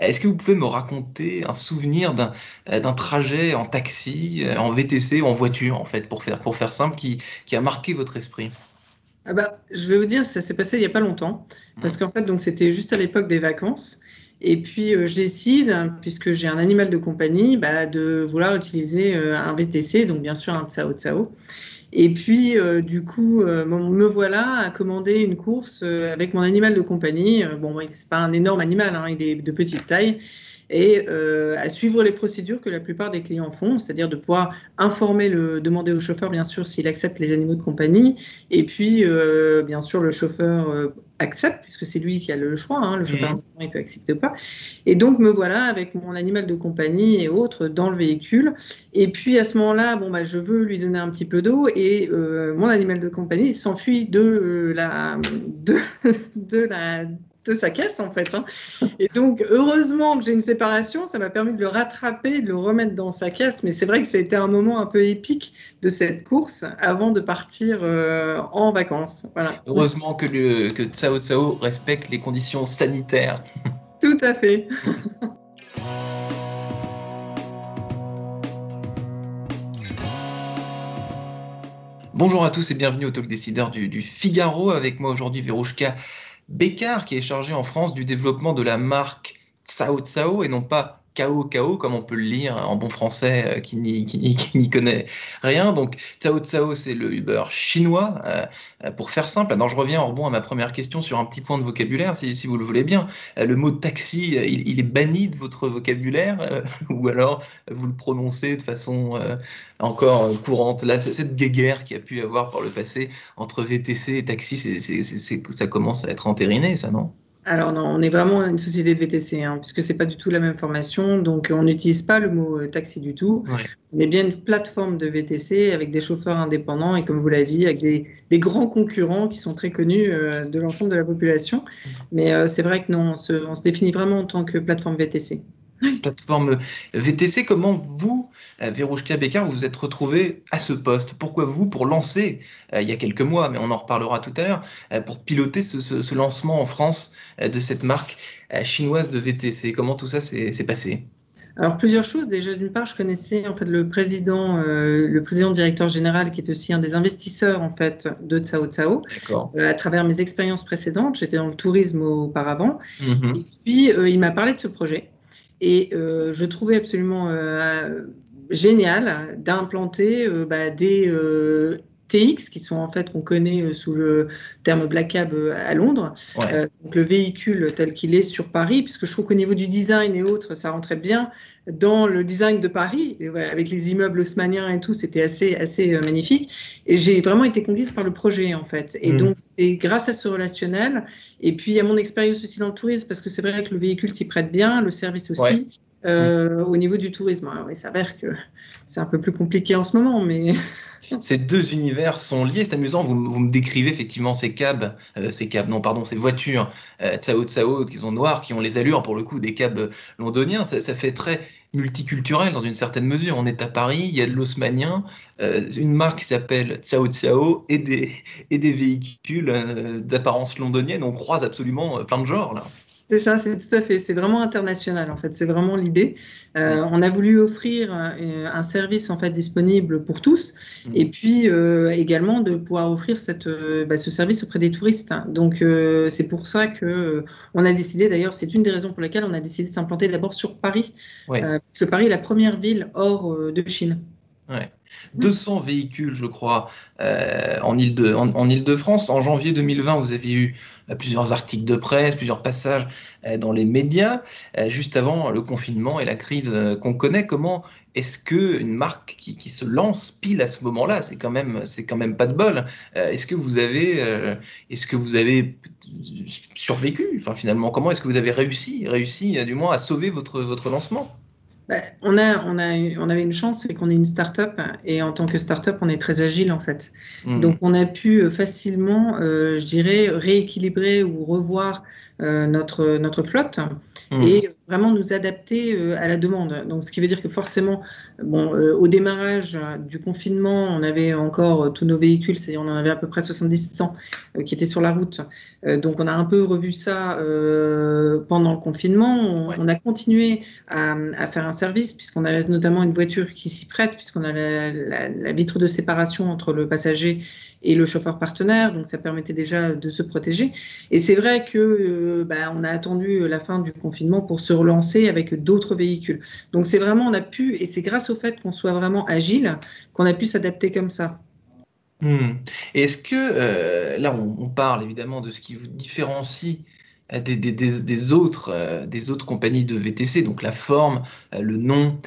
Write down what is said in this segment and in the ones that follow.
Est-ce que vous pouvez me raconter un souvenir d'un euh, trajet en taxi, euh, en VTC ou en voiture, en fait, pour faire, pour faire simple, qui, qui a marqué votre esprit? Ah bah, je vais vous dire, ça s'est passé il n'y a pas longtemps, parce qu'en fait, donc c'était juste à l'époque des vacances. Et puis, euh, je décide, puisque j'ai un animal de compagnie, bah, de vouloir utiliser un VTC, donc bien sûr un Tsao Tsao. Et puis, euh, du coup, euh, me voilà à commander une course euh, avec mon animal de compagnie. bon, c'est pas un énorme animal, hein, il est de petite taille et euh, à suivre les procédures que la plupart des clients font, c'est-à-dire de pouvoir informer le, demander au chauffeur bien sûr s'il accepte les animaux de compagnie, et puis euh, bien sûr le chauffeur euh, accepte puisque c'est lui qui a le choix, hein, le chauffeur mmh. il peut accepter ou pas. Et donc me voilà avec mon animal de compagnie et autres dans le véhicule, et puis à ce moment-là, bon bah je veux lui donner un petit peu d'eau et mon animal de compagnie s'enfuit de la de, de la de sa caisse en fait. Hein. Et donc heureusement que j'ai une séparation, ça m'a permis de le rattraper, de le remettre dans sa caisse. Mais c'est vrai que ça a été un moment un peu épique de cette course avant de partir euh, en vacances. Voilà. Heureusement que, le, que Tsao Tsao respecte les conditions sanitaires. Tout à fait. Bonjour à tous et bienvenue au Talk Décideur du, du Figaro. Avec moi aujourd'hui, Verouchka Bécard, qui est chargé en France du développement de la marque Tsao Tsao et non pas Kao Kao, comme on peut le lire en bon français euh, qui n'y connaît rien. Donc, Tsao Tsao, c'est le Uber chinois. Euh, euh, pour faire simple, je reviens en rebond à ma première question sur un petit point de vocabulaire, si, vous le voulez bien. le mot taxi, il, est banni de votre vocabulaire ou alors vous le prononcez de façon encore courante? Là, cette guéguerre qui a pu y avoir par le passé entre VTC et taxi, ça commence à être entériné, ça, non? Alors non, on est vraiment une société de VTC, hein, puisque c'est pas du tout la même formation, donc on n'utilise pas le mot euh, taxi du tout. On est bien une plateforme de VTC avec des chauffeurs indépendants et comme vous l'avez dit, avec des, grands concurrents qui sont très connus euh, de l'ensemble de la population. Mais euh, c'est vrai que non, on se définit vraiment en tant que plateforme VTC plateforme VTC. Comment vous, euh, Verouchka Bécard, vous vous êtes retrouvé à ce poste? Pourquoi vous, pour lancer, euh, il y a quelques mois, mais on en reparlera tout à l'heure, euh, pour piloter ce, lancement en France de cette marque chinoise de VTC Comment tout ça s'est passé? Alors plusieurs choses. Déjà d'une part, je connaissais en fait le président, le président directeur général qui est aussi un des investisseurs en fait de Tsao Tsao. à travers mes expériences précédentes, j'étais dans le tourisme auparavant. Mm-hmm. Et puis il m'a parlé de ce projet. Et euh, je trouvais absolument euh, génial d'implanter euh, bah, des TX, qui sont en fait qu'on connaît sous le terme Black Cab à Londres. donc le véhicule tel qu'il est sur Paris, puisque je trouve qu'au niveau du design et autres, ça rentrait bien dans le design de Paris, avec les immeubles haussmanniens et tout, c'était assez, assez magnifique. Et j'ai vraiment été conquise par le projet, en fait. Et mmh. donc, c'est grâce à ce relationnel, et puis à mon expérience aussi dans le tourisme, parce que c'est vrai que le véhicule s'y prête bien, le service aussi. Euh, au niveau du tourisme. Alors, il s'avère que c'est un peu plus compliqué en ce moment, mais. Ces deux univers sont liés, c'est amusant. Vous, vous, me décrivez effectivement ces cabs, euh, ces cabs, non, pardon, ces voitures euh, Tsao Tsao qui sont noires, qui ont les allures pour le coup des cabs londoniens. Ça, fait très multiculturel dans une certaine mesure. On est à Paris, il y a de l'osmanien, euh, une marque qui s'appelle Tsao Tsao et des, et des véhicules d'apparence londonienne. On croise absolument plein de genres là. C'est ça, c'est tout à fait. C'est vraiment international en fait. C'est vraiment l'idée. Euh, on a voulu offrir euh, un, service en fait disponible pour tous, mm. et puis euh, également de pouvoir offrir cette, bah, ce service auprès des touristes. Donc c'est pour ça que on a décidé. D'ailleurs, c'est une des raisons pour lesquelles on a décidé de s'implanter d'abord sur Paris, parce que Paris est la première ville hors de Chine. 200 véhicules, je crois, euh, en Ile-de-France. En, en, janvier 2020, vous avez eu euh, plusieurs articles de presse, plusieurs passages euh, dans les médias, juste avant le confinement et la crise qu'on connaît. Comment est-ce qu'une marque qui, se lance pile à ce moment-là, c'est quand même, c'est quand même pas de bol. est-ce que vous avez, est-ce que vous avez survécu? Enfin, finalement, comment est-ce que vous avez réussi, réussi du moins à sauver votre votre lancement? Bah, on, a, on, a, on avait une chance, c'est qu'on est une start-up et en tant que start-up, on est très agile en fait. Hmm. Donc on a pu facilement, euh, je dirais, rééquilibrer ou revoir euh, notre, notre flotte Hmm. et vraiment nous adapter euh, à la demande. Donc ce qui veut dire que forcément, bon, euh, au démarrage du confinement, on avait encore euh, tous nos véhicules, c'est-à-dire on en avait à peu près 70-100 euh, qui étaient sur la route. Donc on a un peu revu ça pendant le confinement. On, Ouais. on a continué à, à faire un service puisqu'on avait notamment une voiture qui s'y prête puisqu'on a la, la- la vitre de séparation entre le passager et le chauffeur partenaire, donc ça permettait déjà de se protéger. Et c'est vrai que bah, on a attendu la fin du confinement pour se relancer avec d'autres véhicules. Donc c'est vraiment on a pu et c'est grâce au fait qu'on soit vraiment agile qu'on a pu s'adapter comme ça. Hmm. Est-ce que, euh, là on, parle évidemment de ce qui vous différencie euh, des, des- des- autres, euh, des autres compagnies de VTC, donc la forme, le nom,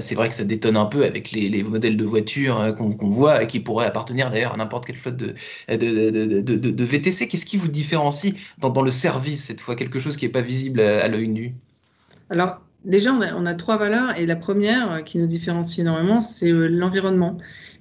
c'est vrai que ça détonne un peu avec les, les modèles de voitures qu'on voit et qui pourraient appartenir d'ailleurs à n'importe quelle flotte de, de, de- de- VTC. Qu'est-ce qui vous différencie dans, le service cette fois, quelque chose qui n'est pas visible à l'œil nu? Alors, déjà, on a, trois valeurs et la première euh, qui nous différencie énormément, c'est euh, l'environnement,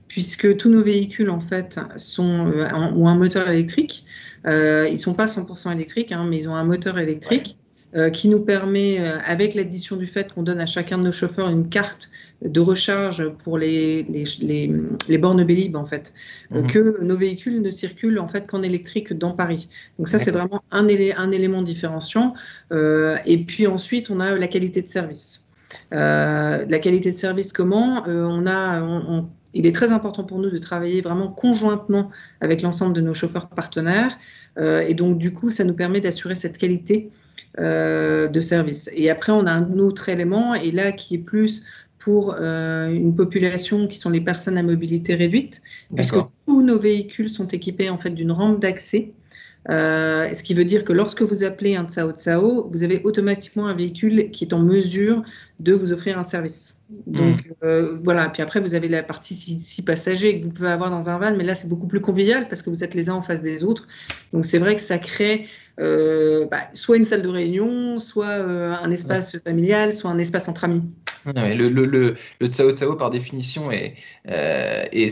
puisque tous nos véhicules, en fait, sont, euh, ont un moteur électrique. Ils ne sont pas 100% électriques, hein, mais ils ont un moteur électrique. Euh, qui nous permet, euh, avec l'addition du fait qu'on donne à chacun de nos chauffeurs une carte de recharge pour les, les, les, les bornes Bélib, en fait, euh, Mhm. que nos véhicules ne circulent en fait qu'en électrique dans Paris. Donc ça, c'est vraiment un, élé- un élément différenciant. Euh, et puis ensuite, on a la qualité de service. Euh, la qualité de service, comment? Euh, on a, on- on- Il est très important pour nous de travailler vraiment conjointement avec l'ensemble de nos chauffeurs partenaires. Euh, et donc, du coup, ça nous permet d'assurer cette qualité euh, de service. Et après, on a un autre élément, et là, qui est plus pour euh, une population qui sont les personnes à mobilité réduite, puisque tous nos véhicules sont équipés en fait d'une rampe d'accès. Euh, ce qui veut dire que lorsque vous appelez un Tsao Tsao, vous avez automatiquement un véhicule qui est en mesure de vous offrir un service. Donc euh, voilà, puis après vous avez la partie six, six passagers que vous pouvez avoir dans un van, mais là c'est beaucoup plus convivial parce que vous êtes les uns en face des autres. Donc c'est vrai que ça crée euh, bah, soit une salle de réunion, soit euh, un espace familial, soit un espace entre amis. Le, le, le, le Tsao Tsao, par définition, est, est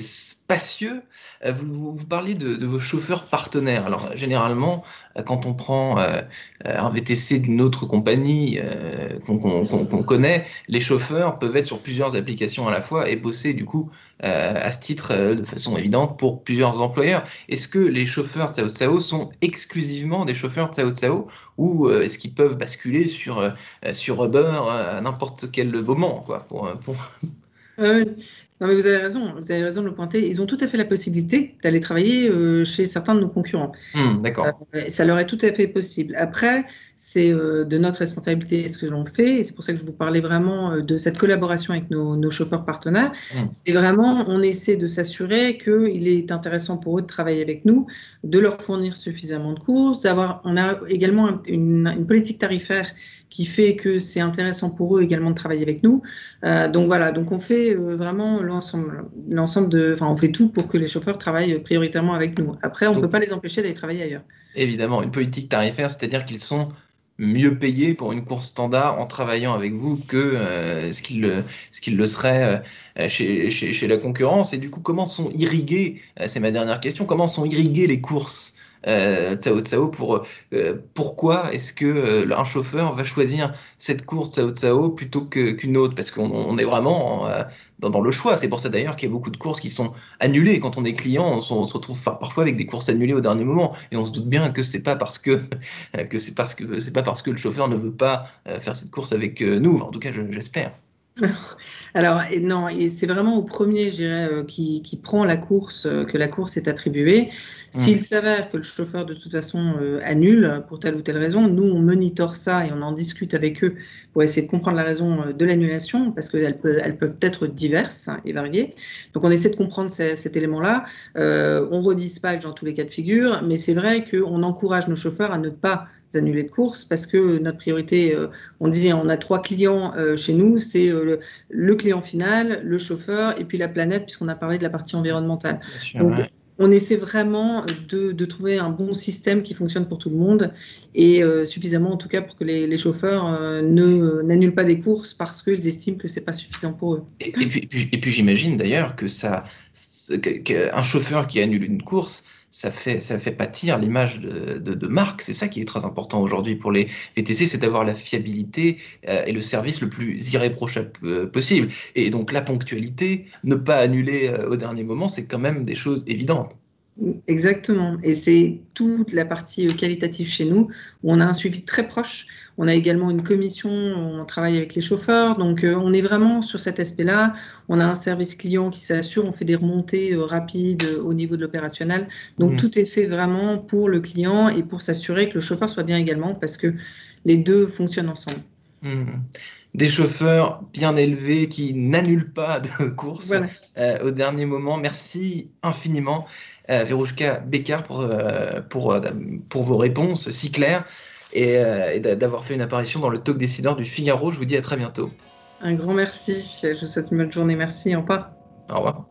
spacieux. Euh, Vous, vous, parliez de, de vos chauffeurs partenaires. Alors, généralement, euh, quand on prend euh, un VTC d'une autre compagnie qu'on connaît, les chauffeurs peuvent être sur plusieurs applications à la fois et bosser, du coup, à ce titre, de façon évidente, pour plusieurs employeurs. Est-ce que les chauffeurs Tsao Tsao sont exclusivement des chauffeurs Tsao Tsao ou euh, est-ce qu'ils peuvent basculer sur, sur Uber à n'importe quel moment quoi. Non, mais vous avez raison, vous avez raison de le pointer. Ils ont tout à fait la possibilité d'aller travailler euh, chez certains de nos concurrents. Hmm, D'accord. Euh, ça leur est tout à fait possible. Après, c'est euh, de notre responsabilité ce que l'on fait, et c'est pour ça que je vous parlais vraiment de cette collaboration avec nos, nos chauffeurs partenaires. Mm. C'est vraiment, on essaie de s'assurer qu'il est intéressant pour eux de travailler avec nous, de leur fournir suffisamment de courses, d'avoir. On a également un- une, une politique tarifaire qui fait que c'est intéressant pour eux également de travailler avec nous. Donc voilà, donc on fait vraiment l'ensemble, l'ensemble de, enfin on fait tout pour que les chauffeurs travaillent prioritairement avec nous. Après, on ne peut pas les empêcher d'aller travailler ailleurs. Évidemment, une politique tarifaire, c'est-à-dire qu'ils sont mieux payés pour une course standard en travaillant avec vous que euh, ce qu'ils le, le seraient euh, chez, chez, chez la concurrence. Et du coup, comment sont irriguées, euh, c'est ma dernière question, comment sont irriguées les courses euh, Tsao Tsao pour euh, pourquoi est-ce que euh, un chauffeur va choisir cette course Tsao Tsao plutôt qu'une autre? Parce qu'on on est vraiment euh, dans, le choix. C'est pour ça d'ailleurs qu'il y a beaucoup de courses qui sont annulées. Quand on est client on, se- retrouve par- parfois avec des courses annulées au dernier moment. Et on se doute bien que c'est pas parce que que c'est parce que c'est pas parce que le chauffeur ne veut pas faire cette course avec nous. En tout cas je- j'espère Alors, non, et c'est vraiment au premier, je dirais, euh, qui, qui prend la course, euh, que la course est attribuée. S'il s'avère que le chauffeur, de toute façon, euh, annule pour telle ou telle raison, nous, on monitore ça et on en discute avec eux pour essayer de comprendre la raison de l'annulation, parce qu'elles peuvent, elles peuvent être diverses et variées. Donc, on essaie de comprendre ce- cet élément-là. On redispatche dans tous les cas de figure, mais c'est vrai qu'on encourage nos chauffeurs à ne pas annuler de course parce que notre priorité, euh, on disait, on a trois clients euh, chez nous, c'est euh, le, le client final, le chauffeur et puis la planète, puisqu'on a parlé de la partie environnementale. Sûr, Donc, ouais. on essaie vraiment de, trouver un bon système qui fonctionne pour tout le monde et euh, suffisamment en tout cas pour que les, chauffeurs euh, ne n'annulent pas des courses parce qu'ils estiment que c'est pas suffisant pour eux. Et, puis, et puis j'imagine d'ailleurs que ça, qu'un chauffeur qui annule une course, ça fait, ça fait pâtir l'image de, de, marque. C'est ça qui est très important aujourd'hui pour les VTC, c'est d'avoir la fiabilité euh, et le service le plus irréprochable euh, possible. Et donc la ponctualité, ne pas annuler euh, au dernier moment, c'est quand même des choses évidentes. Exactement. Et c'est toute la partie euh, qualitative chez nous où on a un suivi très proche. On a également une commission, on travaille avec les chauffeurs. Donc, euh, on est vraiment sur cet aspect-là. On a un service client qui s'assure, on fait des remontées euh, rapides au niveau de l'opérationnel. Donc, mmh. tout est fait vraiment pour le client et pour s'assurer que le chauffeur soit bien également parce que les deux fonctionnent ensemble. Mmh. Des chauffeurs bien élevés qui n'annulent pas de course au dernier moment. Merci infiniment. Euh, Verouchka Bécard pour, euh, pour, euh, pour vos réponses si claires et, d'avoir fait une apparition dans le talk décideur du Figaro. Je vous dis à très bientôt. Un grand merci. Je vous souhaite une bonne journée. Merci. Au revoir. Au revoir.